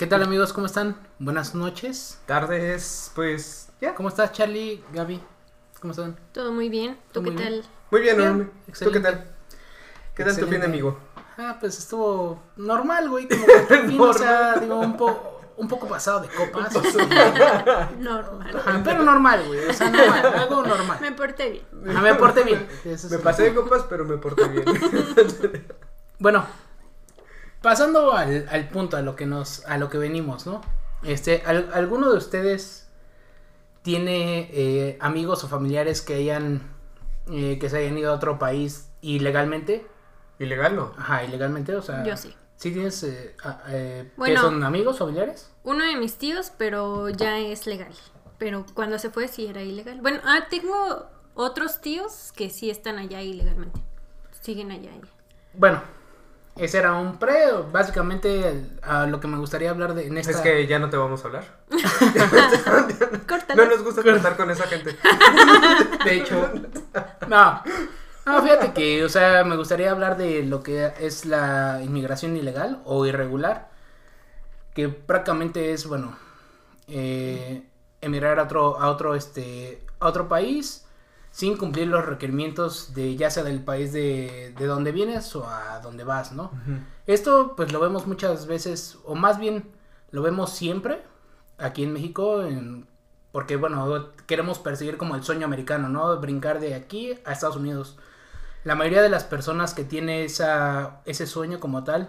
¿Qué tal amigos? ¿Cómo están? Buenas noches. Tardes, pues ya. ¿Cómo estás Charlie, Gaby? ¿Cómo están? todo muy bien. ¿Tú Muy qué bien. tal? Muy bien, Bien, Normi. ¿Tú qué excelente. tal? ¿Qué tal tu fin, Excelente. amigo? Ah, pues estuvo normal, güey. Como por fin, o sea, digo, un, po- un poco pasado de copas. Normal. Ajá, pero normal, güey. O sea, normal, algo normal. Me porté bien. Ah, me porté bien. Eso Me sí. pasé de copas, pero me porté bien. Bueno, pasando al, al punto, a lo que nos, a lo que venimos, ¿no? Este, ¿al- ¿alguno de ustedes tiene eh, amigos o familiares que hayan, eh, que se hayan ido a otro país ilegalmente? Ilegal, ¿no? Ajá, ilegalmente, o sea. Yo sí. ¿Sí tienes, eh, eh, son amigos, familiares? Uno de mis tíos, pero ya es legal. Pero cuando se fue sí era ilegal. Bueno, ah, tengo otros tíos que sí están allá ilegalmente. Siguen allá. Bueno, ese era un pre, básicamente el- a lo que me gustaría hablar de en esta... Es que ya no te vamos a hablar. No nos gusta contar con esa gente. De hecho, no. No, fíjate que, o sea, me gustaría hablar de lo que es la inmigración ilegal o irregular, que prácticamente es, bueno, eh, emigrar a otro, a otro, este, a otro país sin cumplir los requerimientos de ya sea del país de, de donde vienes o a donde vas, ¿no? Esto, pues, lo vemos muchas veces, o más bien, lo vemos siempre aquí en México, en- porque, bueno, queremos perseguir como el sueño americano, ¿no? Brincar de aquí a Estados Unidos. La mayoría de las personas que tiene esa, ese sueño como tal,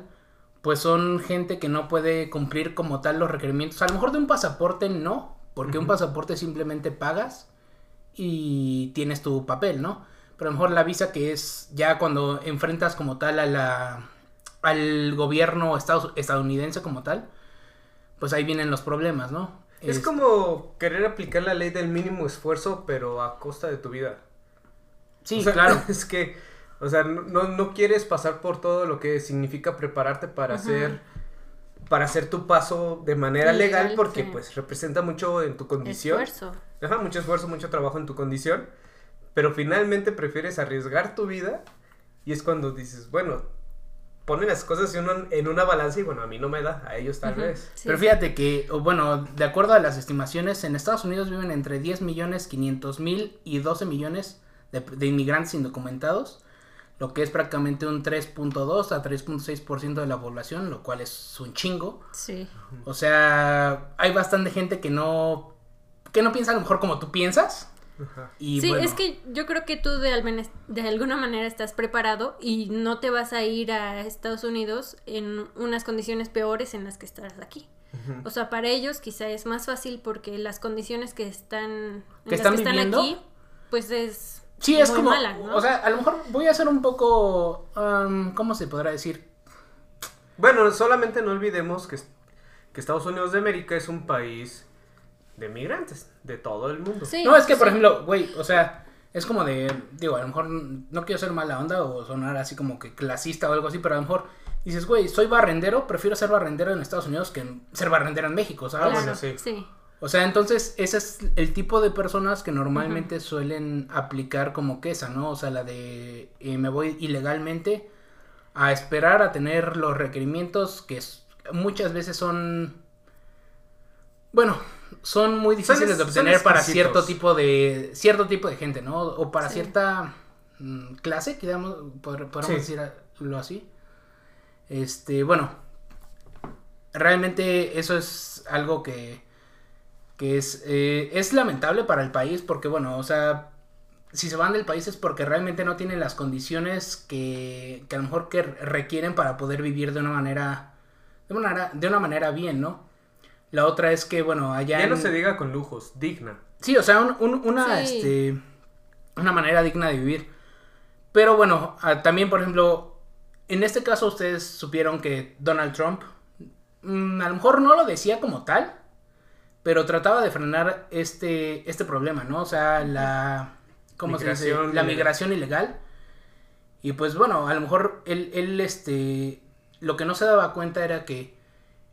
pues son gente que no puede cumplir como tal los requerimientos. A lo mejor de un pasaporte no, porque un pasaporte simplemente pagas y tienes tu papel, ¿no? Pero a lo mejor la visa que es ya cuando enfrentas como tal a la al gobierno estados- estadounidense como tal, pues ahí vienen los problemas, ¿no? Es Es- como querer aplicar la ley del mínimo esfuerzo, pero a costa de tu vida. Sí, O sea, claro. Es que, o sea, no, no, quieres pasar por todo lo que significa prepararte para Ujú. hacer para hacer tu paso de manera legal, Legal, porque sí. pues representa mucho en tu condición. Esfuerzo. Ajá, mucho esfuerzo, mucho trabajo en tu condición, pero finalmente prefieres arriesgar tu vida y es cuando dices, bueno, ponen las cosas en, un- en una balanza y bueno, a mí no me da, a ellos tal vez. sí. Pero fíjate que, o bueno, de acuerdo a las estimaciones, en Estados Unidos viven entre 10 millones 500 mil y 12 millones de, de inmigrantes indocumentados, lo que es prácticamente un 3.2 a 3.6% de la población, lo cual es un chingo. Sí. O sea, hay bastante gente que no, que no piensa a lo mejor como tú piensas. Ajá. Y sí, bueno, es que yo creo que tú de, al menos- de alguna manera estás preparado y no te vas a ir a Estados Unidos en unas condiciones peores en las que estás aquí. O sea, para ellos quizá es más fácil porque las condiciones que están, en ¿Que las están que están viviendo? aquí, pues es Sí, es muy como, mala, ¿no? o sea, a lo mejor voy a hacer un poco, am, ¿cómo se podrá decir? Bueno, solamente no olvidemos que, que Estados Unidos de América es un país de migrantes, de todo el mundo. Sí, No, es que, por sí. ejemplo, güey, o sea, es como de, digo, a lo mejor no quiero ser mala onda o sonar así como que clasista o algo así, pero a lo mejor dices, güey, soy barrendero, prefiero ser barrendero en Estados Unidos que ser barrendero en México, ¿sabes? Bueno, Claro, sí. sí. O sea, entonces ese es el tipo de personas que normalmente suelen aplicar como que esa, ¿no? O sea, la de eh, me voy ilegalmente a esperar a tener los requerimientos que muchas veces son, bueno, son muy difíciles es- de obtener para cierto tipo de cierto tipo de gente, ¿no? O para Sí. cierta mm, clase, digamos, pod- podemos Sí. decirlo así. Este, bueno, realmente eso es algo que que es, eh, es lamentable para el país porque, bueno, o sea, si se van del país es porque realmente no tienen las condiciones que, que a lo mejor que requieren para poder vivir de una manera, de una, manera- de una manera bien, ¿no? La otra es que, bueno, allá... Ya no se diga con lujos, digna. Sí, o sea, un- un- una, Sí. este, una manera digna de vivir. Pero bueno, ah, también, por ejemplo, en este caso ustedes supieron que Donald Trump mm, a lo mejor no lo decía como tal, pero trataba de frenar este, este problema, ¿no? O sea, la, ¿cómo se dice? Migración La ilegal. migración ilegal. Y pues bueno, a lo mejor él, él, este, lo que no se daba cuenta era que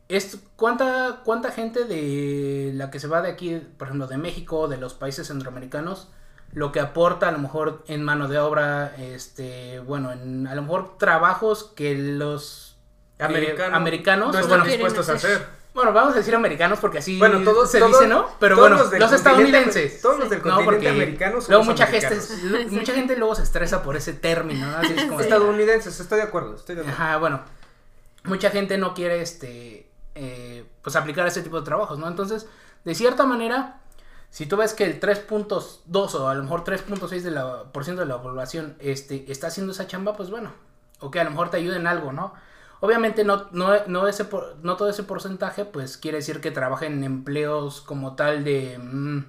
es cuánta, cuánta gente de la que se va de aquí, por ejemplo, de México, de los países centroamericanos, lo que aporta a lo mejor en mano de obra, este, bueno, en a lo mejor trabajos que los eh, Americano, americanos, no están bueno, dispuestos a hacer. Bueno, vamos a decir americanos porque así Bueno, todos se todos- dice, ¿no? Pero todos bueno, los estadounidenses. todos los del No, continente porque americano somos Luego mucha gente, mucha gente luego se estresa por ese término, ¿no? Así es como de- Estadounidenses, estoy de acuerdo, estoy de acuerdo. Ajá, bueno. Mucha gente no quiere este eh, pues aplicar ese tipo de trabajos, ¿no? Entonces, de cierta manera, si tú ves que el 3.2 o a lo mejor 3.6 de la por ciento de la población este está haciendo esa chamba, pues bueno, o que a lo mejor te ayude en algo, ¿no? Obviamente no, no, no, ese por- no todo ese porcentaje, pues quiere decir que trabajen en empleos como tal de, mm,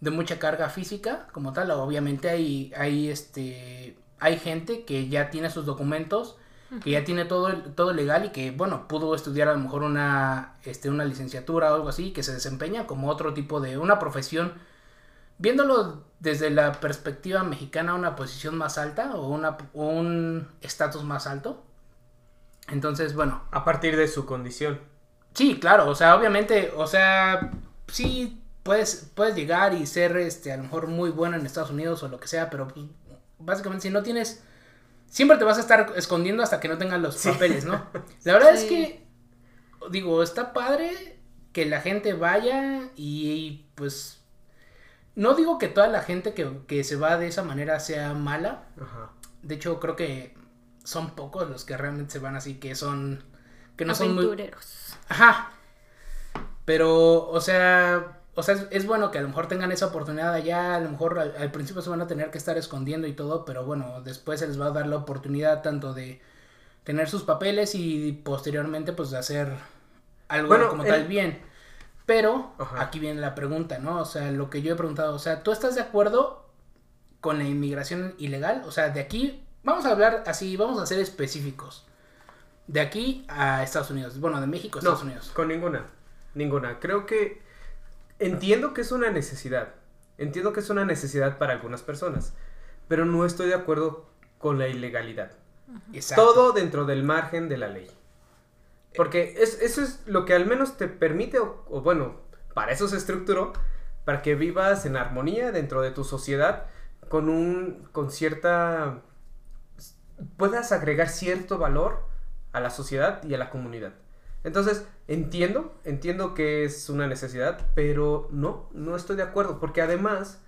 de mucha carga física, como tal. Obviamente hay, hay, este, hay gente que ya tiene sus documentos, que ya tiene todo, todo legal y que, bueno, pudo estudiar a lo mejor una, este, una licenciatura o algo así, que se desempeña como otro tipo de, una profesión, viéndolo desde la perspectiva mexicana, una posición más alta o una, o un estatus más alto. Entonces, bueno, A partir de su condición. Sí, claro, o sea, obviamente, o sea, sí puedes, puedes llegar y ser, este, a lo mejor muy bueno en Estados Unidos o lo que sea, pero pues, básicamente si no tienes, siempre te vas a estar escondiendo hasta que no tengas los papeles, ¿no? La verdad es que, digo, está padre que la gente vaya y, pues, no digo que toda la gente que, que se va de esa manera sea mala, Ajá. de hecho creo que son pocos los que realmente se van así, que son, que no son muy... Ajá. Pero, o sea, o sea, es, es bueno que a lo mejor tengan esa oportunidad allá, a lo mejor al, al principio se van a tener que estar escondiendo y todo, pero bueno, después se les va a dar la oportunidad tanto de tener sus papeles y posteriormente pues de hacer algo Bueno, como el- tal bien. Pero Ajá. aquí viene la pregunta, ¿no? O sea, lo que yo he preguntado, o sea, ¿tú estás de acuerdo con la inmigración ilegal? O sea, de aquí, vamos a hablar así, vamos a ser específicos. De aquí a Estados Unidos, bueno, de México a No, Estados Unidos. con ninguna. Ninguna. Creo que entiendo que es una necesidad. Entiendo que es una necesidad para algunas personas. Pero no estoy de acuerdo con la ilegalidad. Exacto. Todo dentro del margen de la ley. Porque es, eso es lo que al menos te permite, o, o bueno, para eso se estructuró, para que vivas en armonía dentro de tu sociedad con un, con cierta, puedas agregar cierto valor a la sociedad y a la comunidad. Entonces, entiendo, entiendo que es una necesidad, pero no, no estoy de acuerdo, porque además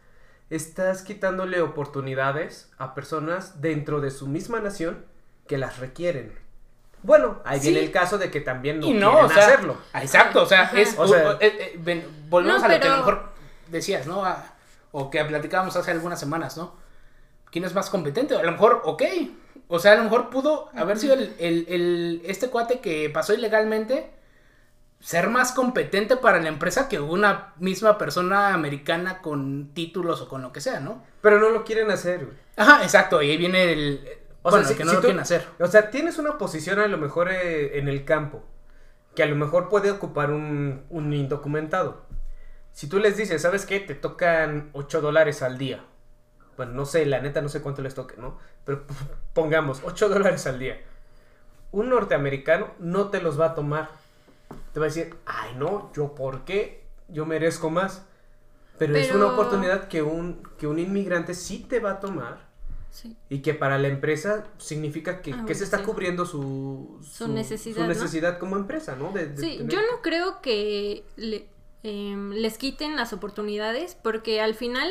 estás quitándole oportunidades a personas dentro de su misma nación que las requieren. Bueno, ahí Sí. viene el caso de que también no y no, quieren o sea, hacerlo. ah, Exacto, o sea, es, O sea- o- eh, eh, ven, volvemos No, a lo que a lo mejor decías, ¿no? A- o que platicábamos hace algunas semanas, ¿no? ¿Quién es más competente? A lo mejor, ok. O sea, a lo mejor pudo haber sido el, el- el- este cuate que pasó ilegalmente ser más competente para la empresa que una misma persona americana con títulos o con lo que sea, ¿no? Pero no lo quieren hacer, güey. Ajá, exacto, y ahí viene el... O bueno, sea, si- que no si lo tú- quieren hacer. O sea, tienes una posición a lo mejor eh, en el campo, que a lo mejor puede ocupar un, un indocumentado. Si tú les dices, ¿sabes qué? Te tocan 8 dólares al día. Bueno, no sé, la neta no sé cuánto les toque, ¿no? Pero p- pongamos 8 dólares al día. Un norteamericano no te los va a tomar. Te va a decir, ay no, yo por qué, yo merezco más. Pero, es una oportunidad que un, que un inmigrante sí te va a tomar Sí. y que para la empresa significa que, Ah, que se está sí. cubriendo su, Su necesidad, su ¿no? necesidad como empresa, ¿no? De- de Sí, tener- yo no creo que le- em, les quiten las oportunidades porque al final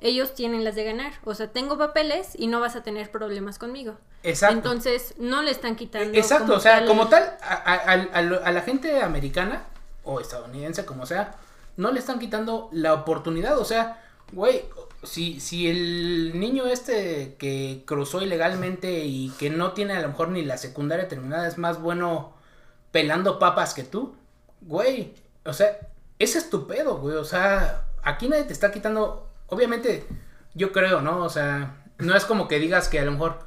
ellos tienen las de ganar. O sea, tengo papeles y no vas a tener problemas conmigo. Exacto. Entonces, no le están quitando. Exacto, como o sea, tal- como tal, a, a- a- a lo- a la gente americana o estadounidense, como sea, no le están quitando la oportunidad. O sea, güey, si, si el niño este que cruzó ilegalmente y que no tiene a lo mejor ni la secundaria terminada es más bueno pelando papas que tú, güey, o sea, ese es tu pedo, güey. O sea, aquí nadie te está quitando. Obviamente, yo creo, ¿no? O sea, no es como que digas que a lo mejor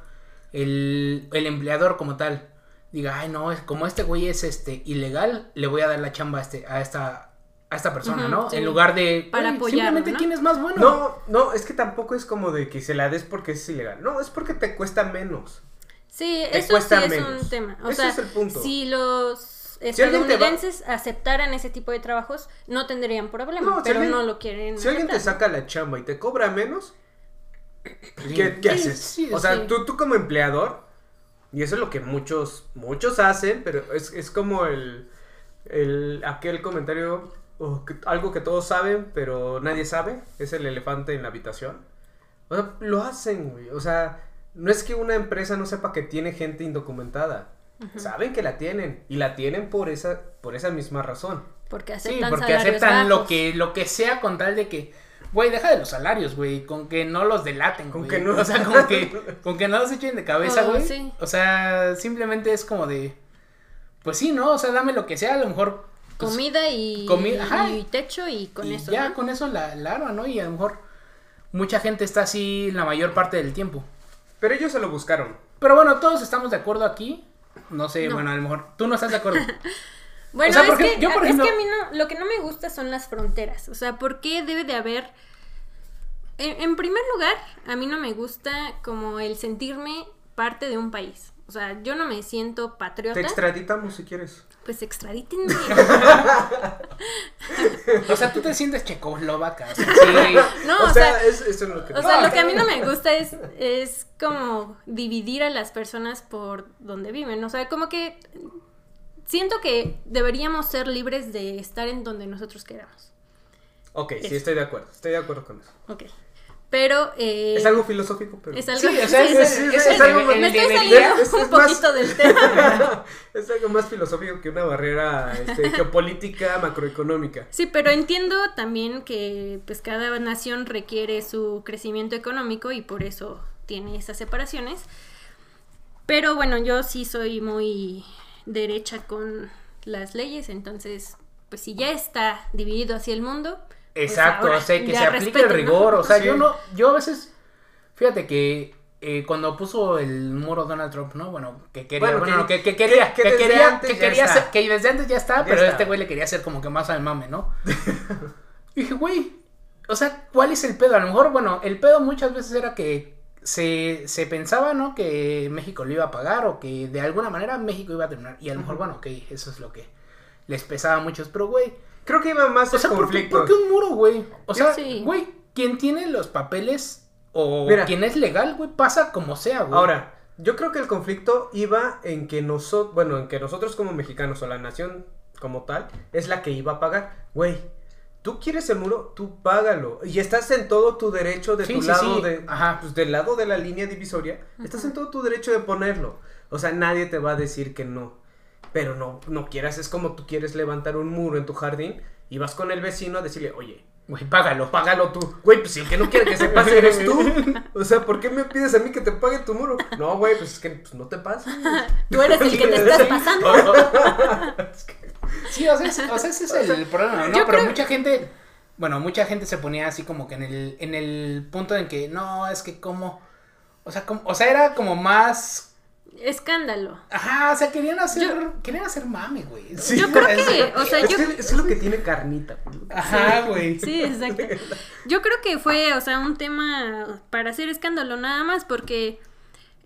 el, el empleador como tal diga, ay, no, es- como este güey es este ilegal, le voy a dar la chamba a, este, a esta a esta persona, ¿no? sí. En lugar de Para "Güey, apoyarlo, simplemente ¿no? quién es más bueno. No, no, es que tampoco es como de que se la des porque es ilegal. No, es porque te cuesta menos. Sí, Te eso sí es un tema. O Ese sea, es el punto. si los alguien te va- estadounidenses aceptaran ese tipo de trabajos, no tendrían problema, No, si pero alguien- no lo quieren. Si alguien te saca la chamba y te cobra menos. ¿qué, qué Sí, haces? sí, o sea, sí. tú, tú como empleador, y eso es lo que muchos, muchos hacen, pero es, es como el, el, aquel comentario, que- algo que todos saben, pero nadie sabe, es el elefante en la habitación. O sea, lo hacen, güey. O sea, no es que una empresa no sepa que tiene gente indocumentada. Saben que la tienen, y la tienen por esa, por esa misma razón. Porque Sí, aceptan porque salarios aceptan lo que, lo que sea con tal de que, güey, deja de los salarios, güey, con que no los delaten, Con güey. que no- O sea, con que, con que no los echen de cabeza, Oh, güey. sí. O sea, simplemente es como de, pues sí, ¿no? O sea, dame lo que sea, a lo mejor. pues, Comida y, Comi- ajá. y techo y con y eso. ya ¿no? con eso la, la arma, ¿no? Y a lo mejor mucha gente está así la mayor parte del tiempo. Pero ellos se lo buscaron. Pero bueno, todos estamos de acuerdo aquí. No sé, No. bueno, a lo mejor tú no estás de acuerdo. Bueno, O sea, es, que, yo, por es ejemplo- que a mí no, lo que no me gusta son las fronteras. O sea, ¿por qué debe de haber... En, en primer lugar, a mí no me gusta como el sentirme parte de un país. O sea, yo no me siento patriota. Te extraditamos si quieres. Pues extradítenme. O sea, tú te sientes checoslovaca. o sea, sí. No, o, o sea, sea, es, eso es lo que O sea, lo que a mí no me gusta es, es como dividir a las personas por donde viven. O sea, como que siento que deberíamos ser libres de estar en donde nosotros queramos. Ok, sí, estoy de acuerdo. Estoy de acuerdo con eso. Ok. Pero... eh, Es algo filosófico, pero. es algo... Sí, o sea, es, algo más- el Me estoy nivel- saliendo es- un es más- poquito del tema. es algo más filosófico que una barrera este, geopolítica macroeconómica. Sí, pero entiendo también que pues cada nación requiere su crecimiento económico y por eso tiene esas separaciones. Pero bueno, yo sí soy muy derecha con las leyes, entonces pues si ya está dividido hacia el mundo. Pues Exacto, ahora o sea, que se aplique respeten, el ¿no? rigor. O sea, Sí. yo no, yo a veces, fíjate que eh, cuando puso el muro Donald Trump, ¿no? Bueno, que quería, Bueno, bueno, que- que, que quería, que que, desde quería, que quería hacer- que desde antes ya está, Ya pero está. este güey le quería hacer como que más al mame, ¿no? Y dije, güey, o sea, ¿cuál es el pedo? A lo mejor, bueno, el pedo muchas veces era que se, se pensaba, ¿no? Que México lo iba a pagar o que de alguna manera México iba a terminar. Y a lo mejor, bueno, ok, eso es lo que les pesaba a muchos, pero güey, Creo que iba más o sea, el ¿por qué, conflicto. por qué un muro, güey? O sea, Sí. güey, quien tiene los papeles o Mira. quien es legal, güey, pasa como sea, güey. Ahora, yo creo que el conflicto iba en que nosotros, bueno, en que nosotros como mexicanos o la nación como tal es la que iba a pagar. Güey, tú quieres el muro, tú págalo. Y estás en todo tu derecho de Sí, tu sí, lado, sí. de, Ajá. pues, del lado de la línea divisoria. Estás en todo tu derecho de ponerlo. O sea, nadie te va a decir que no. Pero no, no quieras, es como tú quieres levantar un muro en tu jardín y vas con el vecino a decirle, oye, Güey, págalo. págalo tú. Güey, pues si el que no quiere que se pase eres tú. O sea, ¿por qué me pides a mí que te pague tu muro? No, güey, pues es que pues, no te pases. Tú eres el que te estás pasando. Sí, o sea, es- o sea, ese es el problema, ¿no? yo Pero creo- mucha gente, bueno, mucha gente se ponía así como que en el, en el punto en que, no, es que como, o sea, como, o sea, era como más, Escándalo. ajá, o sea, querían hacer, querían hacer mame, güey. Sí. Yo creo que, o sea, es, yo... que es lo que tiene carnita. güey. Ajá, güey. Sí, exacto. Yo creo que fue, o sea, un tema para hacer escándalo nada más, porque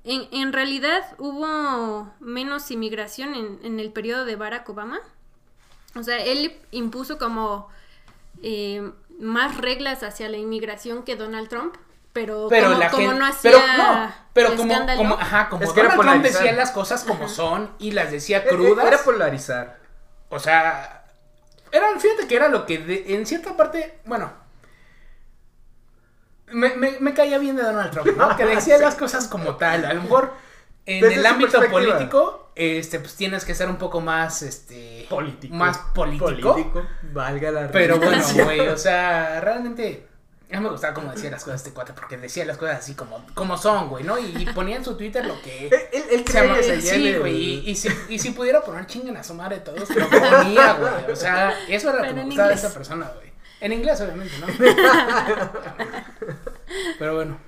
en, en realidad hubo menos inmigración en, en el periodo de Barack Obama. O sea, él impuso como eh, más reglas hacia la inmigración que Donald Trump, pero, Pero como, la como gente, no hacía pero no, pero como, escándalo. como, ajá, como Es que Donald Trump decía las cosas como son y las decía crudas. Era polarizar. O sea, era, fíjate que era lo que de- en cierta parte, bueno, me, me, me caía bien de Donald Trump, ¿no? Que decía las cosas como tal. A lo mejor en Desde el ámbito político, este, pues tienes que ser un poco más, este, Político. más político. Valga la Pero bueno, güey, o sea, realmente. A mí me gustaba cómo decía las cosas este cuate, porque decía las cosas así como, como son, güey, ¿no? Y, y ponía en su Twitter lo que. Él, él, él Se sí, güey, y, y si, y si pudiera poner chinguen a su madre todos, lo ponía, güey. O sea, eso era lo que Pero me de esa persona, güey. En inglés, obviamente, ¿no? Pero bueno.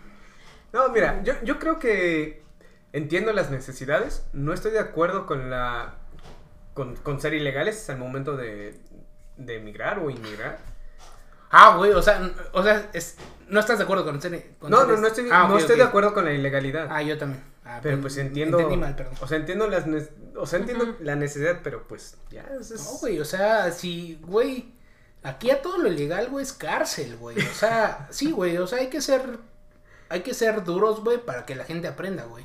No, mira, yo, yo creo que entiendo las necesidades, no estoy de acuerdo con la con, con ser ilegales al momento de, de emigrar o inmigrar. Ah, güey, o sea, o sea, es, no estás de acuerdo con, con No, no, no estoy, Ah, no estoy de acuerdo con la ilegalidad. Ah, yo también. Ah, pero pues entiendo. Entendí mal, perdón. O sea, entiendo las ne- o sea, entiendo la necesidad, pero pues ya es- es- No, güey, o sea, si, güey, aquí a todo lo ilegal, güey, es cárcel, güey. O sea, sí, güey, o sea, hay que ser, hay que ser duros, güey, para que la gente aprenda, güey.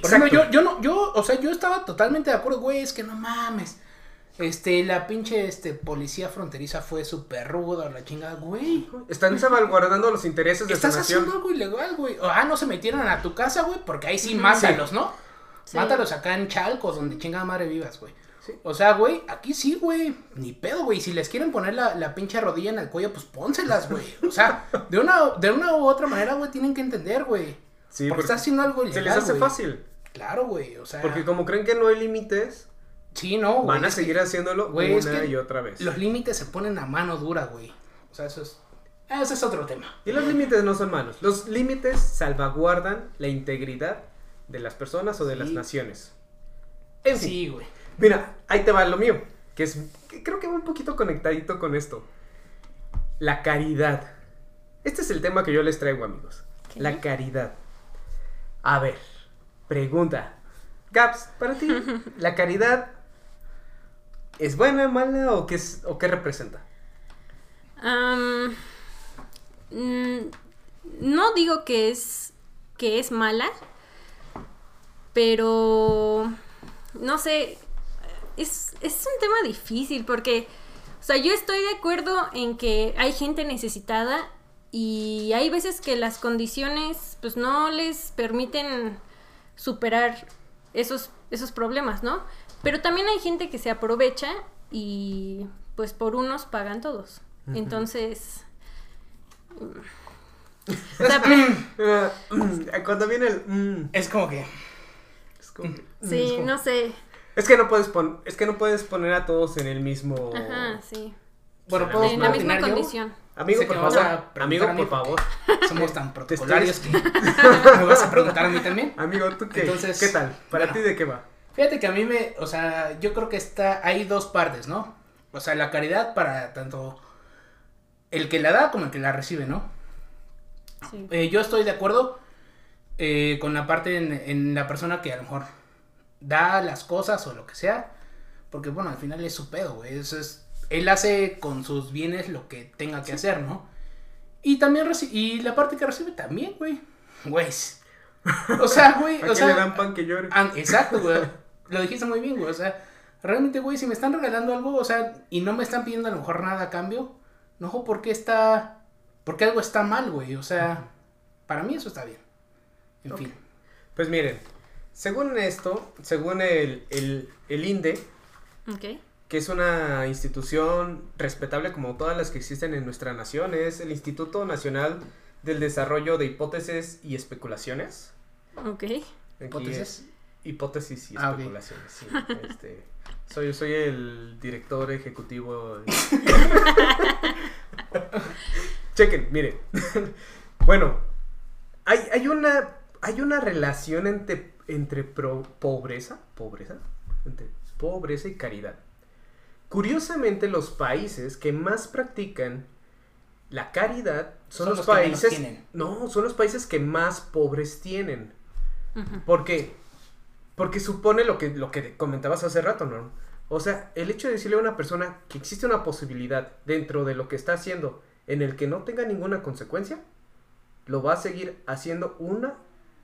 Por ejemplo, yo, yo no, yo, o sea, yo estaba totalmente de acuerdo, güey, es que no mames. Este, la pinche, este, policía fronteriza fue súper ruda, la chingada, güey. Están salvaguardando los intereses de su Estás nación. haciendo algo ilegal, güey. Ah, no se metieron a tu casa, güey, porque ahí sí mátalos, ¿no? Sí. Mátalos acá en Chalcos, donde chingada madre vivas, güey. Sí. O sea, güey, aquí sí, güey. Ni pedo, güey. Si les quieren poner la, la pinche rodilla en el cuello, pues pónselas, güey. O sea, de una, de una u otra manera, güey, tienen que entender, güey. Sí, porque porque está haciendo algo ilegal. Se les hace güey. fácil. Claro, güey. O sea. Porque como creen que no hay límites, Sí, no, güey. van a que seguir haciéndolo güey, es una que y otra vez. Los límites se ponen a mano dura, güey. O sea, eso es. Ese es otro tema. Y los límites no son malos. Los límites salvaguardan la integridad de las personas o de las naciones. En fin. Sí, güey. Mira, ahí te va lo mío. Que es. que creo que va un poquito conectadito con esto. La caridad. Este es el tema que yo les traigo, amigos. La caridad. A ver, pregunta. Gaps, para ti, ¿la caridad es buena, mala o qué, es, o qué representa? Mm, no digo que es que es mala, pero no sé, es, es un tema difícil porque, o sea, yo estoy de acuerdo en que hay gente necesitada y hay veces que las condiciones pues no les permiten superar esos, esos problemas, ¿no? Pero también hay gente que se aprovecha y pues por unos pagan todos. Entonces... mm, o sea, Cuando viene el... mm, Es como que. es como que- sí, como- no sé. Es que no puedes pon- es que no puedes poner a todos en el mismo Ajá, sí. Bueno, En ¿puedo En la misma condición. Amigo, por favor. Amigo, mí por favor. Somos tan protocolarios que. ¿Me vas a preguntar a mí también? Amigo, ¿tú qué? Entonces, ¿Qué tal? ¿Para bueno. ti de qué va? Fíjate que a mí me, o sea, yo creo que está, hay dos partes, ¿no? O sea, la caridad para tanto el que la da como el que la recibe, ¿no? Sí. Eh, yo estoy de acuerdo eh, con la parte en, en la persona que a lo mejor da las cosas o lo que sea, porque bueno, al final es su pedo, güey. Eso es, él hace con sus bienes lo que tenga que hacer, ¿no? Y también y la parte que recibe también, güey. Güey. O sea, güey, ¿A o sea, le dan pan que llore? Exacto, güey. Lo dijiste muy bien, güey. O sea, realmente, güey, si me están regalando algo, o sea, y no me están pidiendo a lo mejor nada a cambio, no por qué está. Porque algo está mal, güey. O sea, para mí eso está bien. En fin. Pues miren, según esto, según el, el, el INDE, Ok. que es una institución respetable como todas las que existen en nuestra nación, es el Instituto Nacional del Desarrollo de Hipótesis y Especulaciones. Ok. Aquí ¿Hipótesis? es hipótesis y Ah, especulaciones. sí, este, soy, soy el director ejecutivo. Chequen, miren. bueno, hay, hay una hay una relación entre, entre pro- pobreza, pobreza, entre pobreza y caridad. Curiosamente, los países que más practican la caridad son, Son los, los que menos países. No, son los países que más pobres tienen. Ujú. ¿Por qué? Porque supone lo que, lo que comentabas hace rato, ¿no? O sea, el hecho de decirle a una persona que existe una posibilidad dentro de lo que está haciendo en el que no tenga ninguna consecuencia, lo va a seguir haciendo una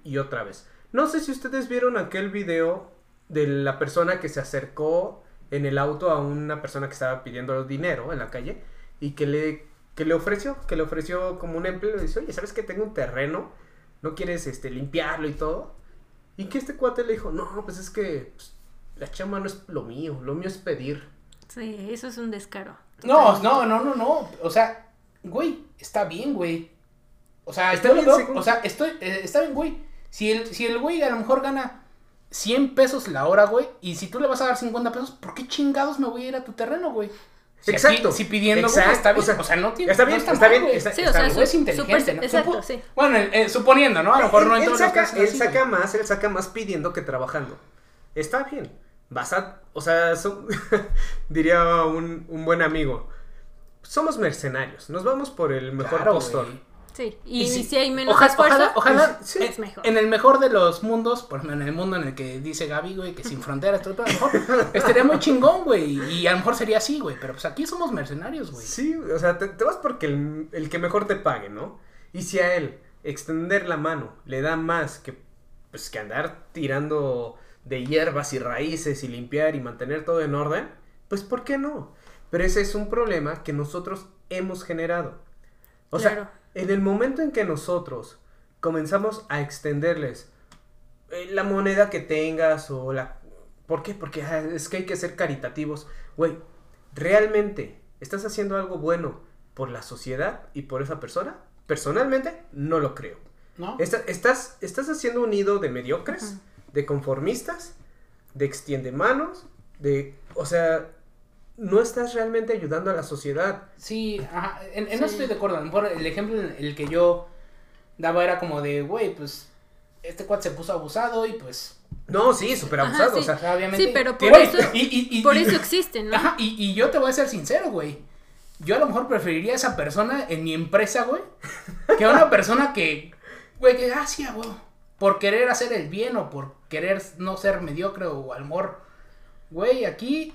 y otra vez. No sé si ustedes vieron aquel video de la persona que se acercó en el auto a una persona que estaba pidiendo dinero en la calle y que le, que le ofreció, que le ofreció como un empleo. Y dice, oye, ¿sabes que tengo un terreno? ¿No quieres este, limpiarlo y todo? Y que este cuate le dijo, no, pues es que pues, la chama no es lo mío, lo mío es pedir. Sí, eso es un descaro. No, no, no, no, no. O sea, güey, está bien, güey. O sea, Está lo bien, o sea, estoy, eh, está bien, güey. Si el, si el güey a lo mejor gana 100 pesos la hora, güey, y si tú le vas a dar 50 pesos, ¿por qué chingados me voy a ir a tu terreno, güey? Si Exacto, Aquí, si pidiendo, está bien. o sea, O sea, no tiene. está bien, no está bien, está- Sí, o sea, es su- inteligente, exacto, Supo- sí. Bueno, eh, suponiendo, ¿no? A lo mejor él, no en él todos los saca, casos él así, saca más, él saca más pidiendo que trabajando. Está bien. Vas a, o sea, son- diría un, un buen amigo. Somos mercenarios, nos vamos por el mejor Claro, postor. Sí, y, Y si, si- hay menos Ojalá, esfuerzo, ojalá, ojalá pues, sí, es mejor. En el mejor de los mundos, por ejemplo, en el mundo en el que dice Gaby, güey, que sin fronteras, todo, pero a lo mejor estaría muy chingón, güey. Y a lo mejor sería así, güey. Pero pues aquí somos mercenarios, güey. Sí, o sea, te, te vas porque el, el que mejor te pague, ¿no? Y si a él extender la mano le da más que, pues, que andar tirando de hierbas y raíces y limpiar y mantener todo en orden, pues ¿por qué no? Pero ese es un problema que nosotros hemos generado. O Claro. sea, en el momento en que nosotros comenzamos a extenderles eh, la moneda que tengas o la... ¿Por qué? Porque ah, es que hay que ser caritativos. Güey, ¿realmente estás haciendo algo bueno por la sociedad y por esa persona? Personalmente, no lo creo. ¿No? Esta- estás, estás haciendo un nido de mediocres, de conformistas, de extiende manos, de... O sea, no estás realmente ayudando a la sociedad. Sí, ajá, en, en eso Sí. estoy de acuerdo. A lo mejor el ejemplo en el que yo daba era como de, güey, pues este cuate se puso abusado y pues. No, sí, súper Ajá, abusado. sí. O sea, obviamente. Sí, pero por eso- y- y- y- Por y- eso existen, ¿no? Ajá, y, y yo te voy a ser sincero, güey. Yo a lo mejor preferiría a esa persona en mi empresa, güey, que a una persona que, güey, que, ah, sí, güey, por querer hacer el bien o por querer no ser mediocre o a lo mejor, güey, aquí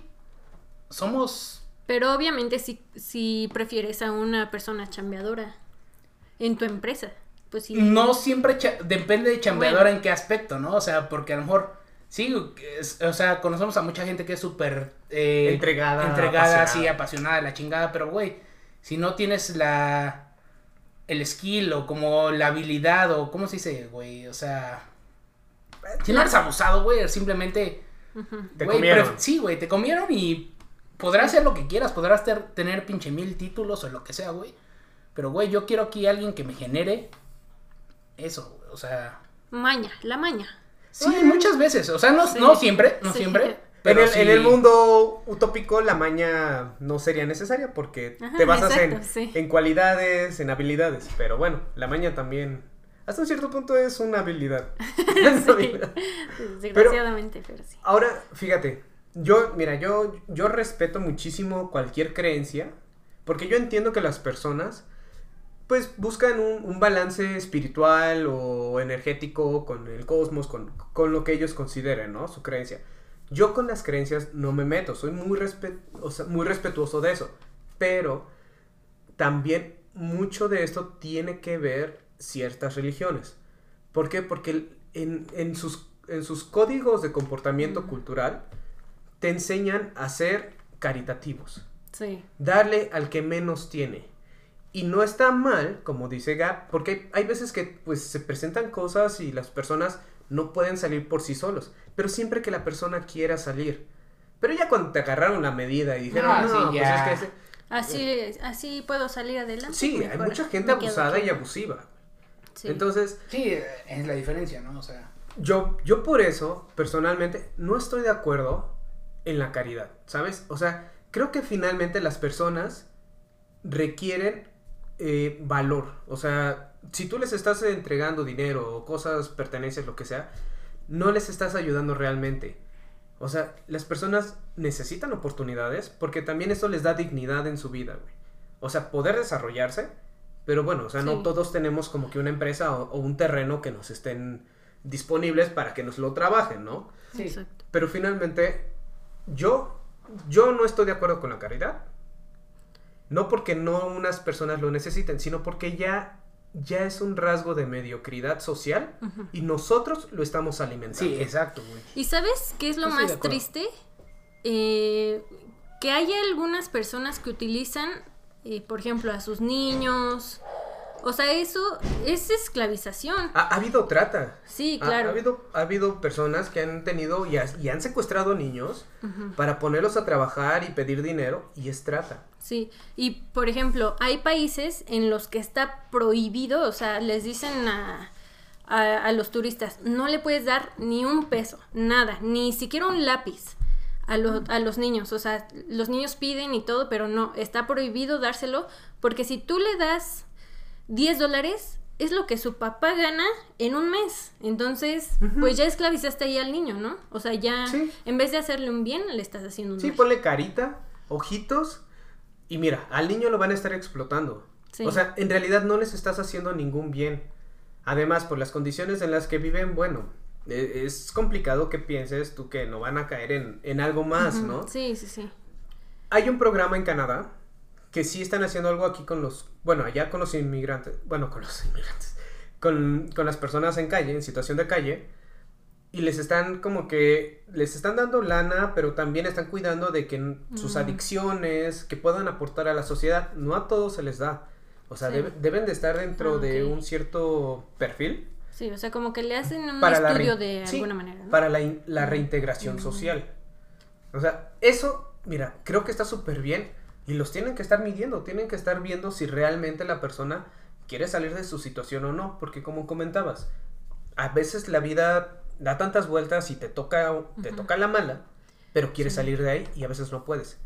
somos Pero obviamente si, si prefieres a una persona chambeadora en tu empresa, pues sí. No siempre depende de chambeadora Bueno. en qué aspecto, ¿no? O sea, porque a lo mejor, sí, es- o sea, conocemos a mucha gente que es súper eh, Entregada, entregada, apasionada. sí, apasionada la chingada, pero güey, si no tienes la el skill o como la habilidad o cómo se dice, güey, o sea, si no eres abusado, güey, simplemente te güey, comieron. sí, güey, te comieron y podrás hacer lo que quieras, podrás ter- tener pinche mil títulos o lo que sea, güey. Pero, güey, yo quiero aquí alguien que me genere eso, güey, o sea... Maña, la maña. Sí, muchas veces, o sea, no, Sí. no siempre, no Sí. siempre. En Pero el, en el mundo utópico la maña no sería necesaria porque Ajá, te basas en, exacto, en cualidades, en habilidades. Pero bueno, la maña también, hasta un cierto punto es una habilidad. Sí. Desgraciadamente, pero, sí. Ahora, fíjate, yo, mira, yo, yo respeto muchísimo cualquier creencia porque yo entiendo que las personas pues buscan un, un balance espiritual o energético con el cosmos, con, con lo que ellos consideren, ¿no? Su creencia. Yo con las creencias no me meto, soy muy, respe- o sea, muy respetuoso de eso, pero también mucho de esto tiene que ver ciertas religiones. ¿Por qué? Porque en, en sus, en sus códigos de comportamiento cultural te enseñan a ser caritativos Sí. darle al que menos tiene. Y no está mal, como dice Gap, porque hay, veces que pues se presentan cosas y las personas no pueden salir por sí solos, pero siempre que la persona quiera salir. Pero ya cuando te agarraron la medida y dijeron, Ah, no, sí, pues ya. es que ese-". Así, así puedo salir adelante. sí, hay mucha gente me abusada aquí. y abusiva. Sí. Entonces, Sí, es la diferencia, ¿no? O sea... Yo, yo por eso, personalmente, no estoy de acuerdo en la caridad, ¿sabes? O sea, creo que finalmente las personas requieren eh, valor. O sea, si tú les estás entregando dinero o cosas, pertenencias, lo que sea, no les estás ayudando realmente. O sea, las personas necesitan oportunidades porque también eso les da dignidad en su vida, güey. O sea, poder desarrollarse, pero bueno, o sea, no todos tenemos como que una empresa o, o un terreno que nos estén disponibles para que nos lo trabajen, ¿no? Sí. Exacto. Pero finalmente, yo, yo no estoy de acuerdo con la caridad. No porque no unas personas lo necesiten, sino porque ya, ya es un rasgo de mediocridad social y nosotros lo estamos alimentando. Sí, exacto, güey. ¿Y sabes qué es lo más triste? Eh, que hay algunas personas que utilizan, eh, por ejemplo, a sus niños. O sea, eso es esclavización. Ha, ha habido trata. Sí, claro. Ha, habido, ha habido personas que han tenido y, ha- y han secuestrado niños para ponerlos a trabajar y pedir dinero y es trata. Sí, y por ejemplo, hay países en los que está prohibido, o sea, les dicen a, a, a los turistas, no le puedes dar ni un peso, nada, ni siquiera un lápiz a, lo- a los niños. O sea, los niños piden y todo, pero no, está prohibido dárselo porque si tú le das 10 dólares, es lo que su papá gana en un mes. Entonces, pues ya esclavizaste ahí al niño, ¿no? O sea, ya Sí. en vez de hacerle un bien, le estás haciendo un Sí, mal. ponle carita, ojitos. Y mira, al niño lo van a estar explotando. Sí. O sea, en realidad no les estás haciendo ningún bien. Además, por las condiciones en las que viven, bueno, e- es complicado que pienses tú que no van a caer en, en algo más. ¿no? Sí, sí, sí. Hay un programa en Canadá que sí están haciendo algo aquí con los, bueno, allá con los inmigrantes, bueno, con los inmigrantes, con, con las personas en calle, en situación de calle, y les están como que, les están dando lana, pero también están cuidando de que sus Mm. adicciones, que puedan aportar a la sociedad, no a todos se les da. O sea, Sí. debe- deben de estar dentro Ah, de ok. un cierto perfil Sí, o sea, como que le hacen un para estudio de sí, alguna manera, ¿no? para la, la reintegración social. O sea, eso, mira, creo que está súper bien y los tienen que estar midiendo, tienen que estar viendo si realmente la persona quiere salir de su situación o no, porque como comentabas, a veces la vida da tantas vueltas y te toca, te toca la mala, pero quieres Sí. salir de ahí y a veces no puedes.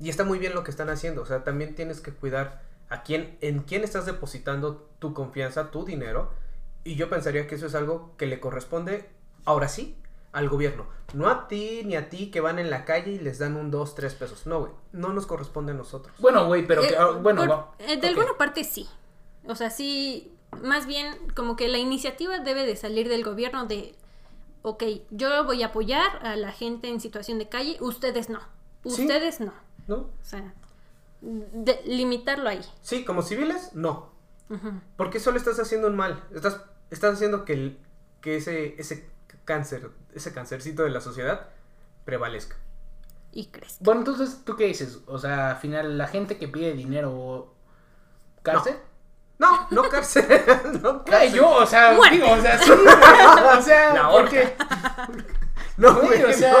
Y está muy bien lo que están haciendo, o sea, también tienes que cuidar a quién, en quién estás depositando tu confianza, tu dinero, y yo pensaría que eso es algo que le corresponde, ahora sí, al gobierno. No a ti ni a ti que van en la calle y les dan un 2, 3 pesos. No, güey, no nos corresponde a nosotros. Bueno, güey, pero que, Eh, ah, bueno, por- va- eh, de alguna parte sí. O sea, sí, más bien como que la iniciativa debe de salir del gobierno de, ok, yo voy a apoyar a la gente en situación de calle, ustedes no. Sí. Ustedes no. ¿No? O sea, de- limitarlo ahí. Sí, como civiles, no. Ujú. Porque solo estás haciendo un mal. Estás, estás haciendo que, el- que ese, ese cáncer, ese cancercito de la sociedad prevalezca. Y crezca. Bueno, entonces, ¿tú qué dices? O sea, al final, la gente que pide dinero, ¿cárcel? No, no cárcel. no cárcel. Yo, o sea, Muerte. digo, o sea, sí. o sea, La porque... No, Güey, güey, o sea-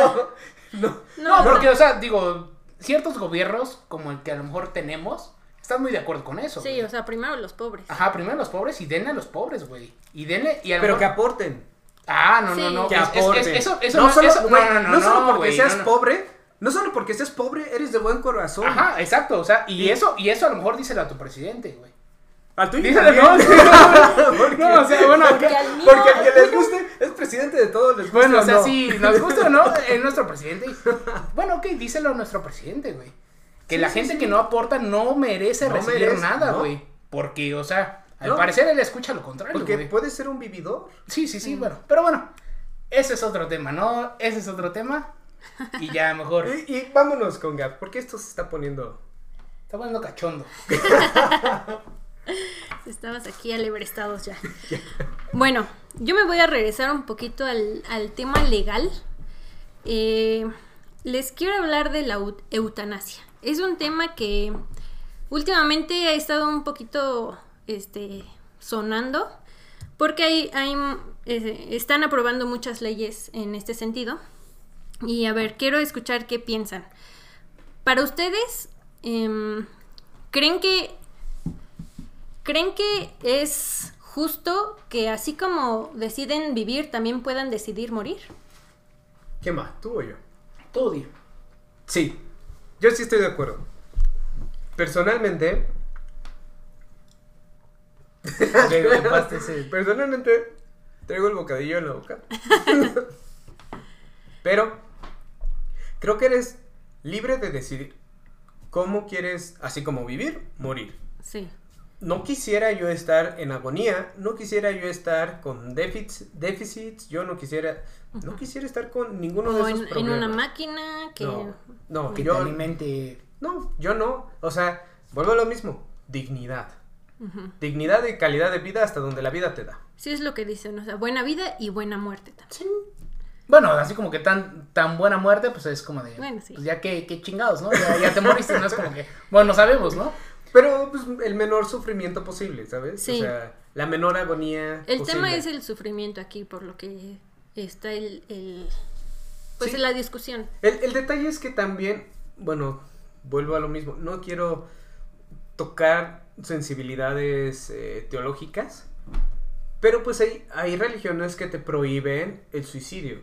no. no. No, porque, o sea, digo, ciertos gobiernos, como el que a lo mejor tenemos, están muy de acuerdo con eso. Sí, güey. o sea, primero los pobres. Ajá, primero los pobres y denle a los pobres, güey. Y denle y a lo Pero que aporten. Ah, no, no, Sí. no. Que es- es- es- eso, eso no, no, solo, eso- no, no, no, no solo porque seas no, no. pobre, no solo porque seas pobre, eres de buen corazón. Ajá, exacto, o sea, y eso, y eso a lo mejor díselo a tu presidente, güey. Al tuyo Díselo, no, Porque- No, o sea, bueno, Porque al mío- Porque al que les guste es presidente de todos, les guste Bueno, o sea, no. si nos gusta o no, es nuestro presidente. Bueno, ok, díselo a nuestro presidente, güey. Que Sí, la sí, gente sí. que no aporta no merece No recibir merece, nada, ¿no? güey. Porque, o sea, al No. parecer él escucha lo contrario, Porque güey. puede ser un vividor. Sí, sí, sí, bueno. Pero bueno, ese es otro tema, ¿no? Ese es otro tema. Y ya mejor. Y, y vámonos con Gap, porque esto se está poniendo. Está poniendo cachondo. Estabas aquí alebrestados ya. Bueno, yo me voy a regresar un poquito al, al tema legal. Eh, les quiero hablar de la eu- eutanasia. Es un tema que últimamente ha estado un poquito este, sonando porque hay, eh, están aprobando muchas leyes en este sentido. Y a ver, quiero escuchar qué piensan. Para ustedes, em, ¿creen que ¿Creen que es justo que así como deciden vivir, también puedan decidir morir? ¿Qué más? ¿Tú o yo? Tú. Sí, yo sí estoy de acuerdo. Personalmente. Ese- Personalmente, traigo el bocadillo en la boca. Pero, creo que eres libre de decidir cómo quieres, así como vivir, morir. Sí. No quisiera yo estar en agonía, no quisiera yo estar con déficits, déficits yo no quisiera, no quisiera estar con ninguno de esos en, en problemas. una máquina que... No, no, Que yo, te alimente. no, yo no. O sea, vuelvo a lo mismo. Dignidad. Dignidad y calidad de vida hasta donde la vida te da. Sí es lo que dicen, o sea, buena vida y buena muerte también. Bueno, así como que tan, tan buena muerte, pues es como de. Bueno, sí. Pues ya que, que chingados, ¿no? Ya, ya te moriste, no es como que. Bueno, no sabemos, ¿no? Pero pues el menor sufrimiento posible, ¿sabes? Sí. O sea, la menor agonía. El posible. tema es el sufrimiento aquí, por lo que está el... el- pues Sí. la discusión. El, el detalle es que también, bueno, vuelvo a lo mismo. No quiero tocar sensibilidades eh, teológicas. Pero pues hay, hay religiones que te prohíben el suicidio.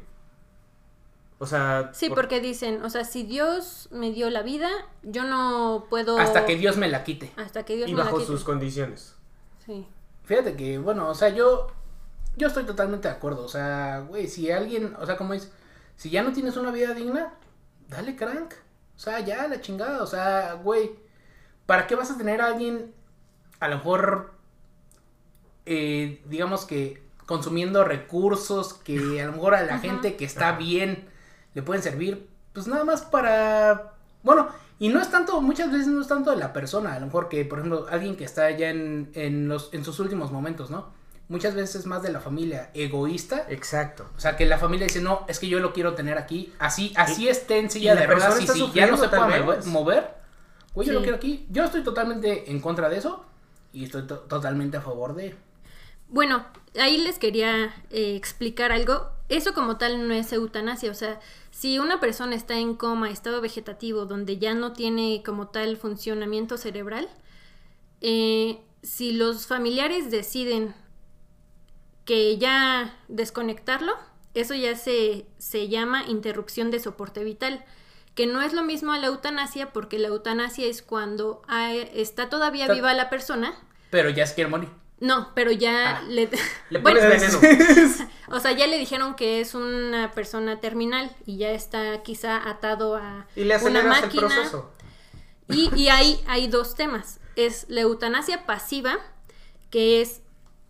O sea... Sí, por- porque dicen, o sea, si Dios me dio la vida, yo no puedo... Hasta que Dios me la quite. Hasta que Dios Y me la bajo quite. sus condiciones. Sí. Fíjate que, bueno, o sea, yo, yo estoy totalmente de acuerdo. O sea, güey, si alguien, o sea, como es, si ya no tienes una vida digna, dale crank. O sea, ya la chingada. O sea, güey, ¿para qué vas a tener a alguien, a lo mejor, eh, digamos que consumiendo recursos que a lo mejor a la gente que está bien le pueden servir? Pues nada más para, bueno, y no es tanto, muchas veces no es tanto de la persona, a lo mejor que, por ejemplo, alguien que está ya en, en, los, en sus últimos momentos, ¿no? Muchas veces es más de la familia egoísta. Exacto. O sea, que la familia dice, no, es que yo lo quiero tener aquí, así, así esté en silla y la de ruedas y si ya no se puede mover, güey, yo lo quiero aquí. Yo estoy totalmente en contra de eso y estoy to- totalmente a favor de... Bueno, ahí les quería eh, explicar algo. Eso como tal no es eutanasia, o sea, si una persona está en coma, estado vegetativo, donde ya no tiene como tal funcionamiento cerebral, eh, si los familiares deciden que ya desconectarlo, eso ya se, se llama interrupción de soporte vital, que no es lo mismo a la eutanasia, porque la eutanasia es cuando hay- está todavía Está- viva la persona, Pero ya se quiere morir. no, pero ya Ah. le... Le Bueno, pones veneno. o sea, ya le dijeron que es una persona terminal y ya está quizá atado a Y le una aceleras el máquina. proceso. Y, y ahí hay dos temas. Es la eutanasia pasiva, que es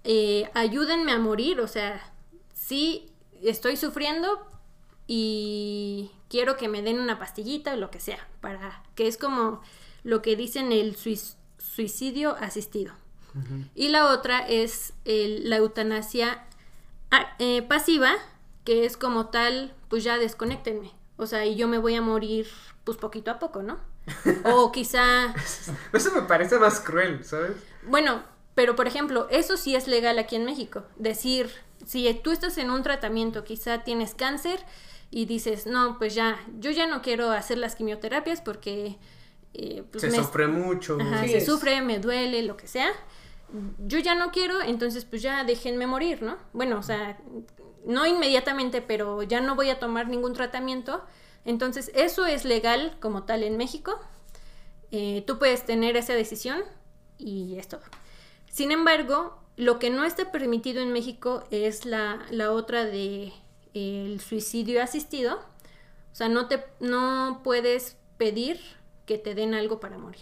eh, ayúdenme a morir, o sea, sí estoy sufriendo y quiero que me den una pastillita o lo que sea, para que es como lo que dicen el suic- suicidio asistido. Y la otra es el- la eutanasia ah, eh, pasiva, que es como tal, pues ya desconéctenme. O sea, y yo me voy a morir, pues poquito a poco, ¿no? O quizá, Eso me parece más cruel, ¿sabes? bueno, pero por ejemplo, eso sí es legal aquí en México. Decir, si tú estás en un tratamiento, quizá tienes cáncer y dices, no, pues ya, yo ya no quiero hacer las quimioterapias porque... eh, pues Se me- sufre mucho. Ajá, Sí, se es- sufre, me duele, lo que sea. Yo ya no quiero, entonces pues ya déjenme morir, ¿no? Bueno, o sea, no inmediatamente, pero ya no voy a tomar ningún tratamiento. Entonces, eso es legal como tal en México. Eh, tú puedes tener esa decisión y es todo. Sin embargo, lo que no está permitido en México es la, la otra de el suicidio asistido. O sea, no te no puedes pedir que te den algo para morir.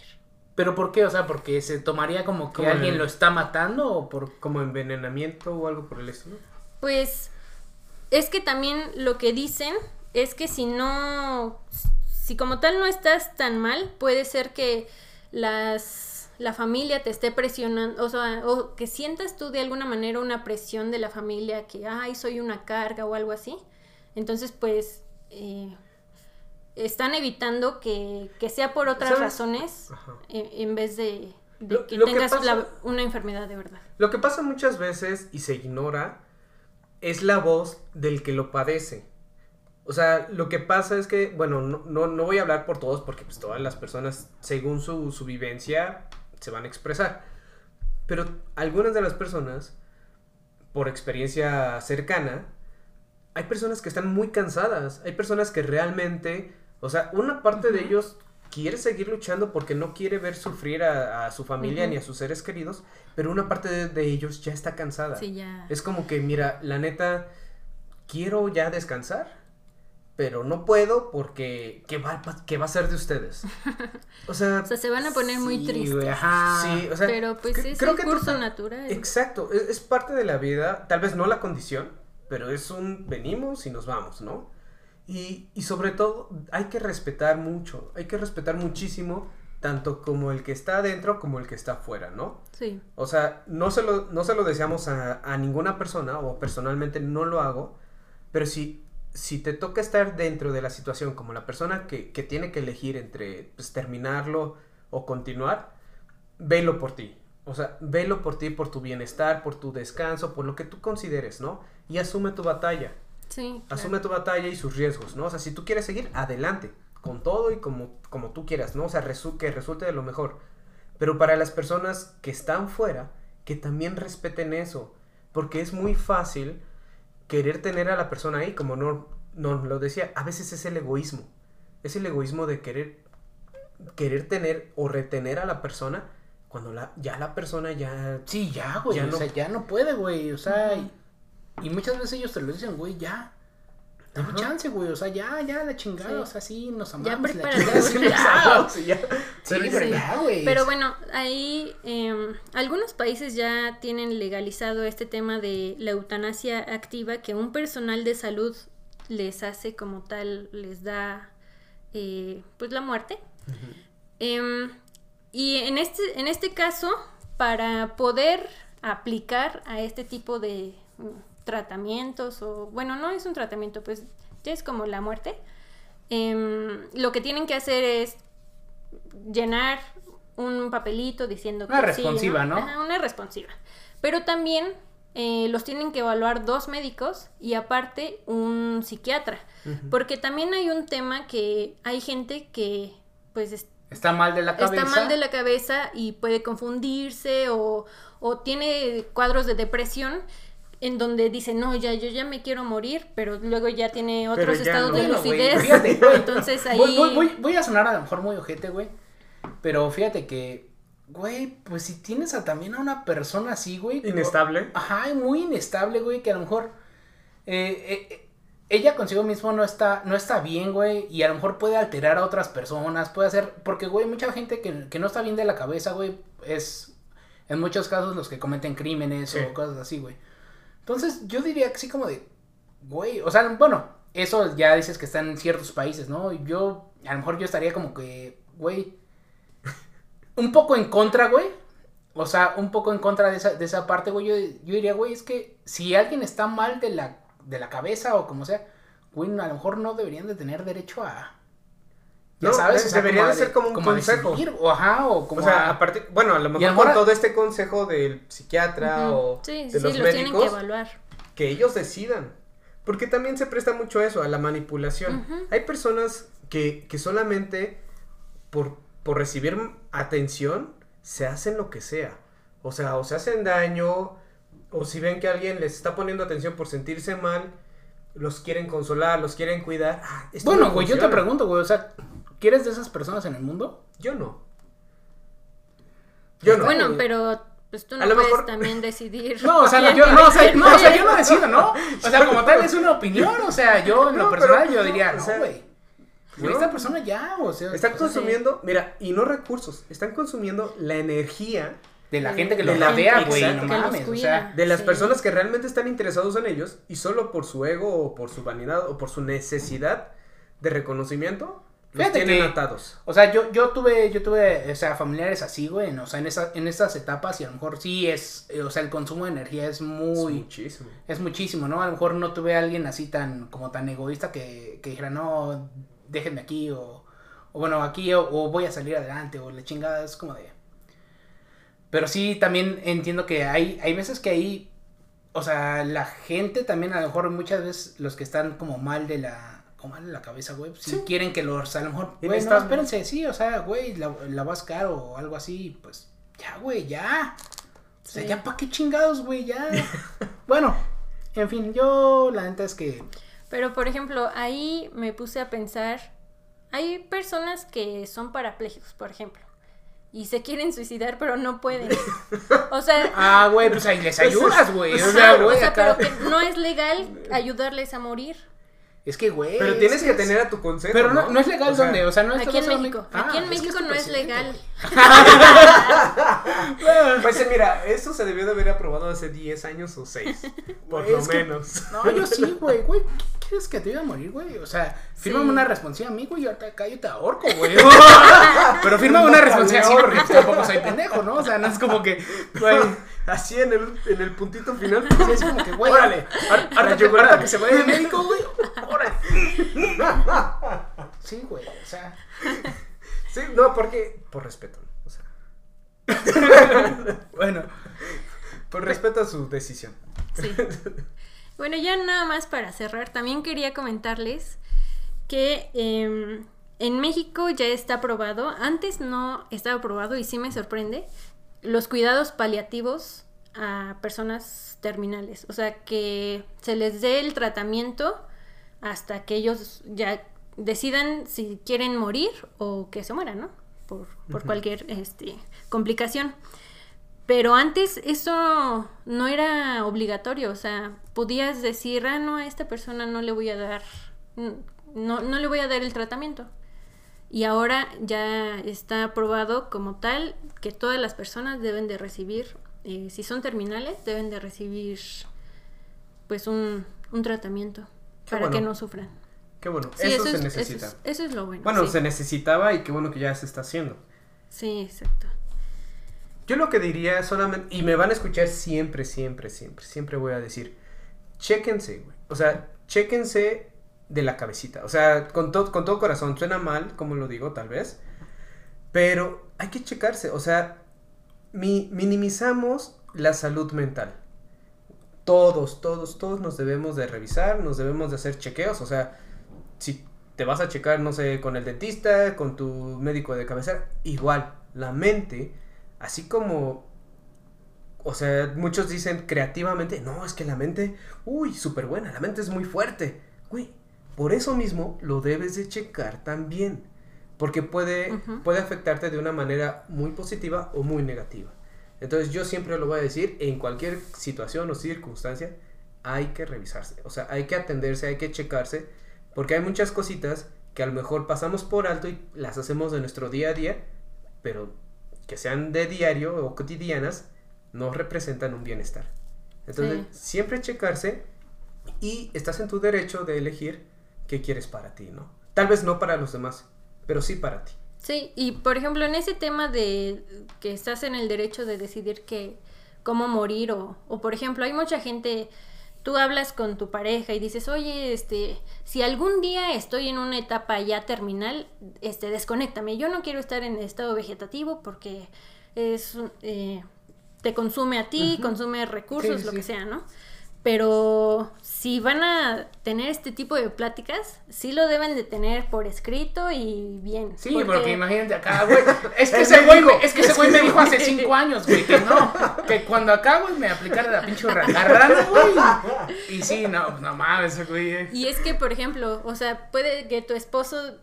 ¿Pero por qué? O sea, porque se tomaría como que Como alguien el- lo está matando o por... Como envenenamiento o algo por el estilo. Pues es que también lo que dicen es que si no, si como tal no estás tan mal, puede ser que las la familia te esté presionando, o sea, o que sientas tú de alguna manera una presión de la familia que, ay, soy una carga o algo así. Entonces, pues, eh, están evitando que, que sea por otras ¿Sabes? razones Ajá. en, en vez de, de Lo- que lo que tengas pasa- la- una enfermedad de verdad. Lo que pasa muchas veces y se ignora es la voz del que lo padece. O sea, lo que pasa es que, bueno, no, no, no voy a hablar por todos porque pues todas las personas, según su, su vivencia, se van a expresar. Pero algunas de las personas, por experiencia cercana, hay personas que están muy cansadas. Hay personas que realmente, o sea, una parte de ellos quiere seguir luchando porque no quiere ver sufrir a, a su familia ni a sus seres queridos, pero una parte de, de ellos ya está cansada. Sí, ya. Es como que, mira, la neta, quiero ya descansar, pero no puedo porque, ¿qué va, qué va a ser de ustedes? O sea, O sea, se van a poner muy tristes. ajá. sí, o sea, pero pues es creo el que curso natural. Exacto, es, es parte de la vida, tal vez no la condición, pero es un venimos y nos vamos, ¿no? Y, y sobre todo hay que respetar mucho, hay que respetar muchísimo, tanto como el que está adentro como el que está afuera, ¿no? Sí. O sea, no se lo, no se lo deseamos a, a ninguna persona, o personalmente no lo hago, pero si, si te toca estar dentro de la situación como la persona que, que tiene que elegir entre pues, terminarlo o continuar, velo por ti. O sea, velo por ti, por tu bienestar, por tu descanso, por lo que tú consideres, ¿no? Y asume tu batalla. Sí. claro. Asume tu batalla y sus riesgos, ¿no? O sea, si tú quieres seguir, adelante, con todo y como, como tú quieras, ¿no? O sea, resu- que resulte de lo mejor. Pero para las personas que están fuera, que también respeten eso, porque es muy fácil querer tener a la persona ahí, como no, no lo decía, a veces es el egoísmo. Es el egoísmo de querer querer tener o retener a la persona cuando la, ya la persona ya Sí, ya, güey. Ya o no- sea, ya no puede, güey. O sea, y, y muchas veces ellos te lo dicen, güey, ya. Dame chance, güey. O sea, ya, ya, la chingada. Sí. O sea, sí, nos Ya amamos. la chingada, sí, ya. Sí, ya. Sí, pero ya, güey. Pero bueno, ahí em, algunos países ya tienen legalizado este tema de la eutanasia activa, que un personal de salud les hace como tal, les da eh, pues la muerte. Em, y en este, en este caso, para poder aplicar a este tipo de tratamientos, o bueno, no es un tratamiento, pues ya es como la muerte, em, lo que tienen que hacer es llenar un papelito diciendo Una que sí, responsiva, ¿no? Ajá, una responsiva. Pero también eh, los tienen que evaluar dos médicos y aparte un psiquiatra. Porque también hay un tema que hay gente que pues es- Está mal de la cabeza. está mal de la cabeza y puede confundirse o, o tiene cuadros de depresión en donde dice, no, ya, yo ya me quiero morir, pero luego ya tiene otros ya estados no. de Bueno, lucidez. fíjate, güey. Entonces ahí... Voy, voy, voy, voy a sonar a lo mejor muy ojete, güey. Pero fíjate que, güey, pues si tienes a, también a una persona así, güey. Inestable. Ajá, muy inestable, güey, que a lo mejor eh, eh, eh, ella consigo mismo no está, no está bien, güey, y a lo mejor puede alterar a otras personas, puede hacer, porque, güey, mucha gente que, que no está bien de la cabeza, güey, es en muchos casos los que cometen crímenes Sí. o cosas así, güey. Entonces, yo diría que sí como de, güey, o sea, bueno, eso ya dices que está en ciertos países, ¿no? Yo, a lo mejor yo estaría como que, güey, un poco en contra, güey. O sea, un poco en contra de esa, de esa parte, güey. Yo, yo diría, güey, es que si alguien está mal de la, de la cabeza o como sea, güey, a lo mejor no deberían de tener derecho a... No, de- debería a de ser como un consejo. decidir, o ajá, o como O sea, a- aparte, bueno, a lo mejor lo con todo este consejo del psiquiatra o Sí, de sí, los sí, los tienen que médicos, evaluar. que ellos decidan. Porque también se presta mucho a eso, a la manipulación. Hay personas que, que solamente por, por recibir atención se hacen lo que sea. O sea, o se hacen daño, o si ven que alguien les está poniendo atención por sentirse mal, los quieren consolar, los quieren cuidar. Ah, Bueno, no güey, yo te pregunto, güey, o sea, ¿quieres de esas personas en el mundo? Yo no. Yo no. Bueno, pero pues tú A no lo puedes mejor- también decidir. No, o sea, yo, no, o sea, quién no, o sea, puede. yo no decido, ¿no? O sea, como tal es una opinión, o sea, yo en lo No, personal pues, yo diría, o no, sea, güey. No. esta persona ya, o sea, Están sea, consumiendo, mira, y no recursos, están consumiendo la energía de la gente que los la rodea, güey, no mames, o sea, de las Sí. personas que realmente están interesados en ellos y solo por su ego o por su vanidad o por su necesidad de reconocimiento los tienen que- atados. o sea, yo, yo tuve, yo tuve, o sea, familiares así, güey, o sea, en esa, en estas etapas y a lo mejor sí es, eh, o sea, el consumo de energía es Es muy, muchísimo. es muchísimo, ¿no? A lo mejor no tuve a alguien así tan, como tan egoísta que, que dijera, no, déjenme aquí, o, o bueno, aquí, o, o voy a salir adelante, o la chingada, es como de... Pero sí, también entiendo que hay, hay veces que ahí, o sea, la gente también, a lo mejor muchas veces los que están como mal de la, como mal de la cabeza, güey, si Sí. quieren que los, a lo mejor, güey, no, espérense, sí, o sea, güey, la, la vas caro o algo así, pues, ya, güey, ya. O sea, Sí. ya pa' qué chingados, güey, ya. bueno, en fin, yo la neta es que Pero por ejemplo, ahí me puse a pensar, hay personas que son parapléjicos, por ejemplo, y se quieren suicidar pero no pueden. O sea, ah, güey, pues ahí les ayudas, güey. O sea, o güey, sea, acá. pero que no es legal ayudarles a morir. Es que, güey. Pero tienes es que es- tener a tu consejo. Pero no, no es legal O sea, donde, o sea, no es Aquí en México. Ah, Aquí en es que México es no es legal. Pues mira, eso se debió de haber aprobado hace 10 años o 6. Por lo que- menos. No, yo sí, güey, güey. ¿qué ¿Quieres que te ayude a morir, güey? O sea, fírmame Sí. una responsiva a mí, güey, yo te acá yo te ahorco, güey. Pero fírmame una responsiva así porque pues, tampoco soy pendejo, ¿no? O sea, no es como que, güey. Así en el, en el puntito final. Sí, es como que, güey. Órale, ahora- Ahora que, que se vaya de médico, güey. Sí, güey, o sea. Sí, no, porque. Por respeto. O sea, Bueno. por respeto a su decisión. Sí. Bueno, ya nada más para cerrar, también quería comentarles que em, en México ya está aprobado, antes no estaba aprobado y sí me sorprende, los cuidados paliativos a personas terminales. O sea, que se les dé el tratamiento hasta que ellos ya decidan si quieren morir o que se mueran, ¿no? Por, por cualquier este, complicación. Pero antes eso no era obligatorio, o sea, podías decir, ah, no, a esta persona no le voy a dar, no, no le voy a dar el tratamiento. Y ahora ya está aprobado como tal que todas las personas deben de recibir, eh, si son terminales, deben de recibir pues un, un tratamiento Para que no sufran. Qué bueno, Sí, eso, se es, necesita. Eso es, eso es lo bueno. bueno, sí. se necesitaba y qué bueno que ya se está haciendo. Sí, exacto. Yo lo que diría solamente, y me van a escuchar siempre, siempre, siempre, siempre voy a decir, chéquense, güey. O sea, chéquense de la cabecita. O sea, con, to- con todo corazón, suena mal, como lo digo, tal vez, pero hay que checarse. O sea, mi- minimizamos la salud mental. Todos, todos, todos nos debemos de revisar, nos debemos de hacer chequeos. O sea, si te vas a checar, no sé, con el dentista, con tu médico de cabecera, igual, la mente, así como, o sea, muchos dicen creativamente, no, es que la mente, uy, súper buena, la mente es muy fuerte. Güey, por eso mismo lo debes de checar también, porque puede, puede afectarte de una manera muy positiva o muy negativa. Entonces yo siempre lo voy a decir, en cualquier situación o circunstancia, hay que revisarse, o sea, hay que atenderse, hay que checarse, porque hay muchas cositas que a lo mejor pasamos por alto y las hacemos de nuestro día a día, pero que sean de diario o cotidianas, no representan un bienestar. Entonces, Sí. siempre checarse y estás en tu derecho de elegir qué quieres para ti, ¿no? Tal vez no para los demás, pero sí para ti. Sí, y por ejemplo, en ese tema de que estás en el derecho de decidir que cómo morir o, o por ejemplo, hay mucha gente, tú hablas con tu pareja y dices, oye, este, si algún día estoy en una etapa ya terminal, este, desconéctame, yo no quiero estar en estado vegetativo porque es, eh, te consume a ti, consume recursos, Sí, lo sí. que sea, ¿no? Pero si van a tener este tipo de pláticas, sí lo deben de tener por escrito y bien. Sí, porque, imagínate acá, güey. Es que ese güey, es que ese es güey me dijo hace cinco años, güey, que no. Que cuando acá, güey, me aplicara la pinche rana, güey. Y sí, no, no mames, güey. eh. Y es que, por ejemplo, o sea, puede que tu esposo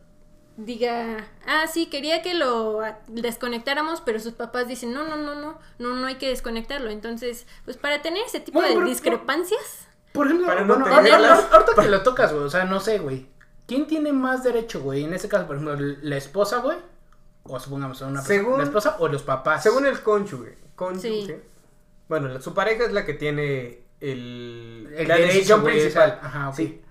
diga, ah, sí, quería que lo desconectáramos, pero sus papás dicen, no, no, no, no, no, no hay que desconectarlo. Entonces, pues para tener ese tipo Bueno, de pero- discrepancias, Por ejemplo, Para no bueno, tenerlas. ahorita, ahorita que lo tocas, güey, o sea, no sé, güey. ¿Quién tiene más derecho, güey? En este caso, por ejemplo, la esposa, güey. O supongamos una persona, Según- la esposa o los papás. Según el cónyuge, cónyuge Sí. bueno, la- su pareja es la que tiene el, El la derecho, decisión güey, principal. esa- ajá, ok. Sí.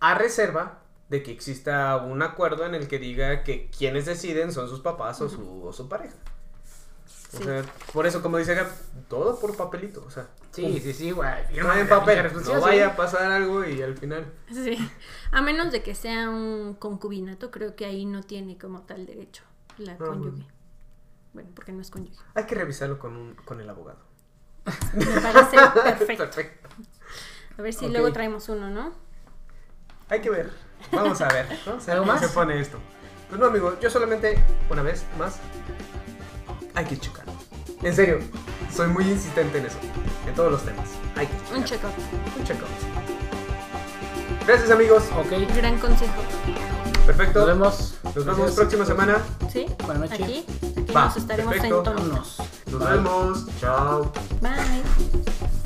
A reserva de que exista un acuerdo en el que diga que quienes deciden son sus papás o, su, o su pareja. O Sí. sea, por eso, como dice Gab, todo por papelito. O sea, Sí, sí, sí, güey. no firma en papel. No vaya a pasar algo y al final. sí. A menos de que sea un concubinato, creo que ahí no tiene como tal derecho la cónyuge. Bueno, porque no es cónyuge. Hay que revisarlo con, un, con el abogado. Me parece perfecto. Perfecto. A ver si luego traemos uno, ¿no? Hay que ver. Vamos a ver. Ver ¿Algo más? se pone esto. Pues no, amigo. Yo solamente, una vez más, hay que checar. En serio, soy muy insistente en eso. En todos los temas. Hay que checar. Un check-up. Un check Gracias, amigos. Ok, Gran consejo. Perfecto. nos vemos. Nos vemos Gracias. próxima semana. ¿Sí? Buenas noches. Aquí, aquí Va, nos estaremos perfecto. en tono. Vámonos. Nos Bye. vemos. Chao. Bye.